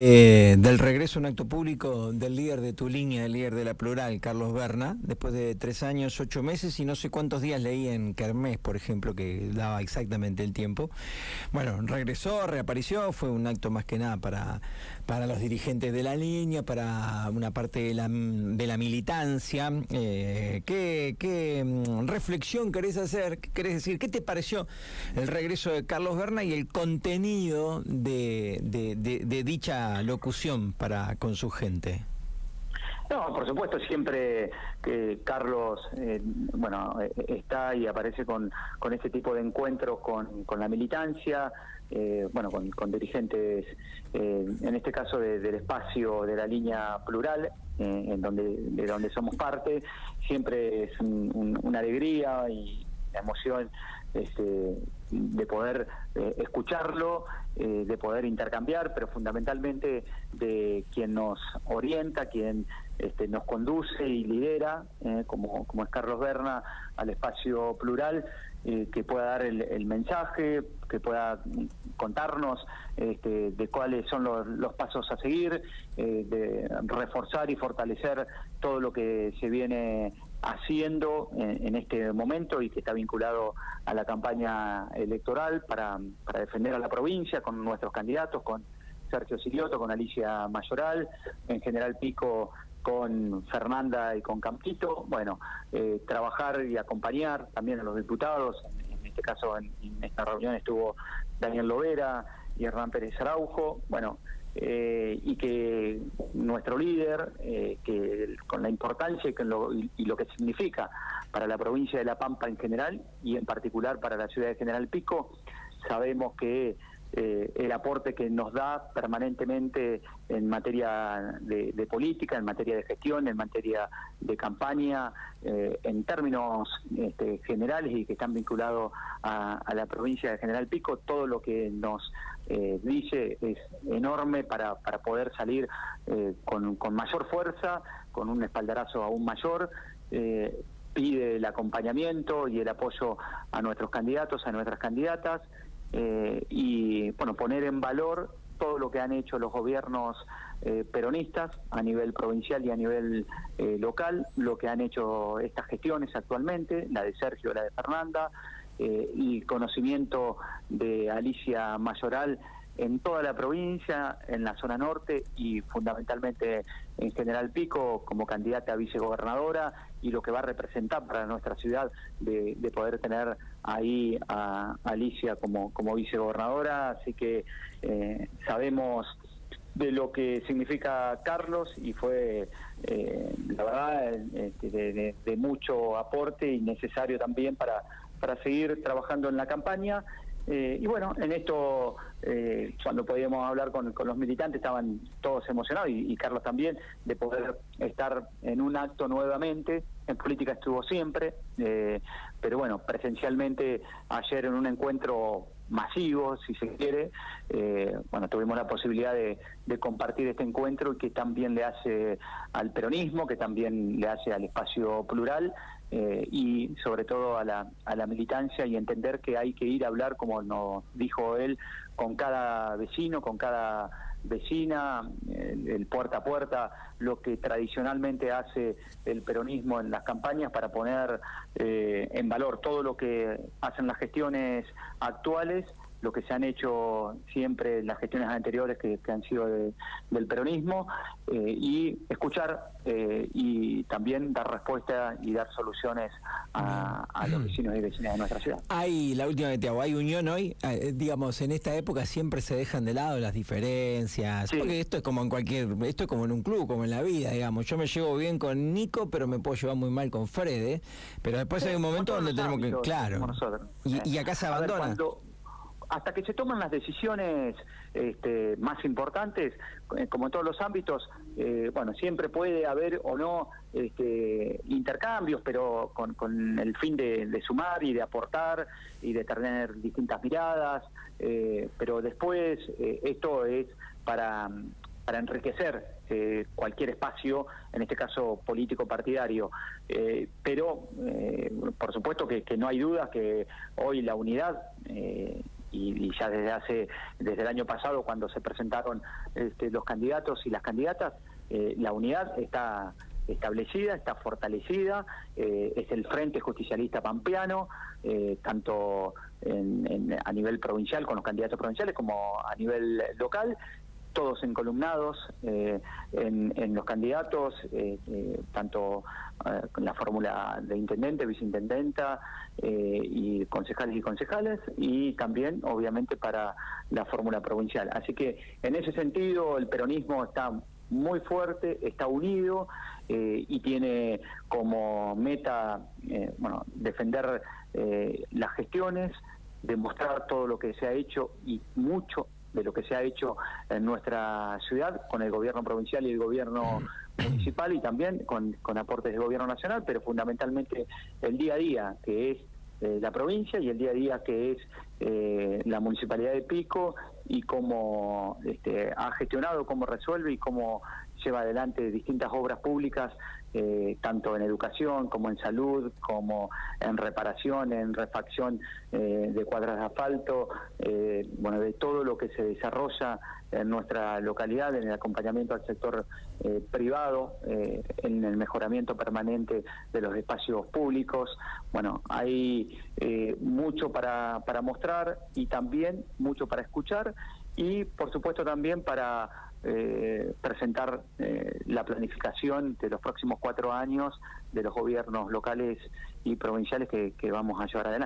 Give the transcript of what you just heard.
Eh, del regreso a un acto público del líder de tu línea, el líder de la plural, Carlos Berna, después de tres años, ocho meses y no sé cuántos días leí en Kermés, por ejemplo, que daba exactamente el tiempo. Bueno, regresó, reapareció, fue un acto más que nada para, para los dirigentes de la línea, para una parte de la, de la militancia. Eh, ¿qué, ¿qué, mm, reflexión querés hacer? ¿Qué decir? ¿Qué te pareció el regreso de Carlos Berna y el contenido de, de dicha locución para con su gente? No, por supuesto, siempre que Carlos, eh, bueno, eh, está y aparece con, con este tipo de encuentros con, con la militancia, eh, bueno, con, dirigentes, en este caso del espacio de la línea plural, en donde de donde somos parte, siempre es una alegría y la emoción este, de poder eh, escucharlo, eh, de poder intercambiar, pero fundamentalmente de quien nos orienta, quien este, nos conduce y lidera, eh, como, como es Carlos Berna, al espacio plural, que pueda dar el, mensaje, que pueda contarnos este, de cuáles son los, los pasos a seguir, de reforzar y fortalecer todo lo que se viene haciendo en, este momento y que está vinculado a la campaña electoral para, para defender a la provincia con nuestros candidatos, con Sergio Silioto, con Alicia Mayoral, en General Pico con Fernanda y con Campito, bueno, eh, trabajar y acompañar también a los diputados, en, este caso en, en, esta reunión estuvo Daniel Lovera y Hernán Pérez Araujo, bueno, eh, y que nuestro líder, eh, que con la importancia y, lo, y, lo que significa para la provincia de La Pampa en general y en particular para la ciudad de General Pico, sabemos que eh, el aporte que nos da permanentemente en materia de, política, en materia de gestión, en materia de campaña, eh, en términos este, generales y que están vinculados a, la provincia de General Pico, todo lo que nos eh, dice es enorme para, para poder salir con, con, mayor fuerza, con un espaldarazo aún mayor pide el acompañamiento y el apoyo a nuestros candidatos, a nuestras candidatas, eh, y bueno poner en valor todo lo que han hecho los gobiernos eh, peronistas a nivel provincial y a nivel eh, local, lo que han hecho estas gestiones actualmente, la de Sergio, la de Fernanda, y conocimiento de Alicia Mayoral en toda la provincia, en la zona norte y fundamentalmente en General Pico como candidata a vicegobernadora y lo que va a representar para nuestra ciudad de, poder tener ahí a Alicia como, como vicegobernadora. Así que eh, sabemos de lo que significa Carlos y fue, eh, la verdad, este, de, de, mucho aporte y necesario también para, para seguir trabajando en la campaña eh, y bueno, en esto, eh, cuando podíamos hablar con, los militantes, estaban todos emocionados, y, Carlos también, de poder estar en un acto nuevamente. En política estuvo siempre, eh, pero bueno, presencialmente ayer en un encuentro masivo, si se quiere, bueno, tuvimos la posibilidad de, de, compartir este encuentro que también le hace al peronismo, que también le hace al espacio plural, eh, y sobre todo a la, a la militancia y entender que hay que ir a hablar, como nos dijo él, con cada vecino, con cada vecina, el, puerta a puerta, lo que tradicionalmente hace el peronismo en las campañas para poner eh, en valor todo lo que hacen las gestiones actuales lo que se han hecho siempre las gestiones anteriores que, han sido del peronismo eh, y escuchar eh, y también dar respuesta y dar soluciones a, los vecinos y vecinas de nuestra ciudad. Hay, la última que te hago, hay unión hoy, eh, digamos, en esta época siempre se dejan de lado las diferencias, porque esto es como en cualquier, esto es como en un club, como en la vida, digamos, yo me llevo bien con Nico, pero me puedo llevar muy mal con Fred, pero después hay un momento donde tenemos que, claro, y, acá se abandona hasta que se toman las decisiones este, más importantes, eh, como en todos los ámbitos, eh, bueno, siempre puede haber o no este, intercambios, pero con, el fin de, sumar y de aportar y de tener distintas miradas, eh, pero después esto es para, para enriquecer cualquier espacio, en este caso político partidario. pero, por supuesto que, que, no hay duda que hoy la unidad y, ya desde hace desde el año pasado cuando se presentaron este, los candidatos y las candidatas eh, la unidad está establecida, está fortalecida, eh, es el Frente Justicialista Pampeano, eh, tanto a nivel provincial con los candidatos provinciales como a nivel local, todos encolumnados eh, en, los candidatos, tanto con la fórmula de intendente, viceintendenta y concejales y concejales, y también obviamente para la fórmula provincial. Así que en ese sentido el peronismo está muy fuerte, está unido eh, y tiene como meta eh, bueno, defender eh, las gestiones, demostrar todo lo que se ha hecho y mucho de lo que se ha hecho en nuestra ciudad con el gobierno provincial y el gobierno municipal y también con, con aportes del gobierno nacional, pero fundamentalmente el día a día, que es la provincia y el día a día que es eh, la municipalidad de Pico y cómo este, ha gestionado, cómo resuelve y cómo lleva adelante distintas obras públicas, eh, tanto en educación como en salud, como en reparación, en refacción eh, de cuadras de asfalto, eh, bueno, de todo lo que se desarrolla en nuestra localidad, en el acompañamiento al sector privado, en el mejoramiento permanente de los espacios públicos. Bueno, hay mucho para, para mostrar y también mucho para escuchar y por supuesto también para eh, presentar eh, la planificación de los próximos cuatro años de los gobiernos locales y provinciales que, que vamos a llevar adelante.